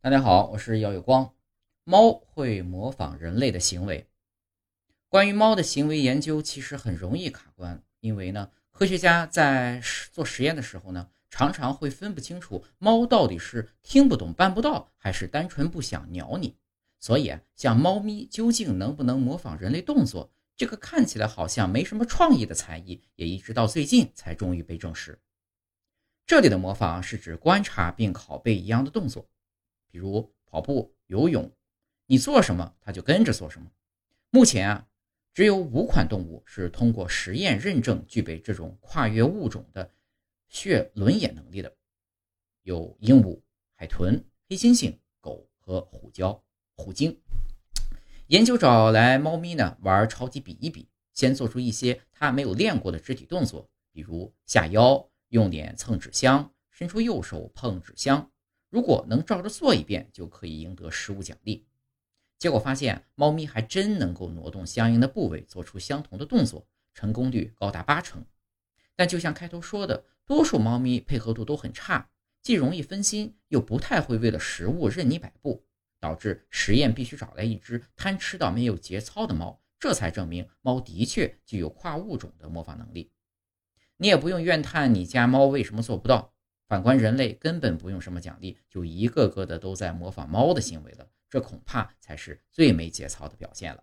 大家好，我是姚有光。猫会模仿人类的行为。关于猫的行为研究，其实很容易卡关，因为呢，科学家在做实验的时候呢，常常会分不清楚猫到底是听不懂办不到，还是单纯不想鸟你。所以啊，像猫咪究竟能不能模仿人类动作，这个看起来好像没什么创意的才艺，也一直到最近才终于被证实。这里的模仿是指观察并拷贝一样的动作。比如跑步、游泳，你做什么，它就跟着做什么。目前啊，只有五款动物是通过实验认证具备这种跨越物种的血轮眼能力的，有鹦鹉、海豚、黑猩猩、狗和虎鲛、虎鲸。研究找来猫咪呢玩超级比一比，先做出一些它没有练过的肢体动作，比如下腰、用脸蹭纸箱、伸出右手碰纸箱。如果能照着做一遍，就可以赢得食物奖励。结果发现，猫咪还真能够挪动相应的部位，做出相同的动作，成功率高达八成。但就像开头说的，多数猫咪配合度都很差，既容易分心，又不太会为了食物任你摆布，导致实验必须找来一只贪吃到没有节操的猫，这才证明猫的确具有跨物种的模仿能力。你也不用怨叹你家猫为什么做不到。反观人类，根本不用什么奖励，就一个个的都在模仿猫的行为了，这恐怕才是最没节操的表现了。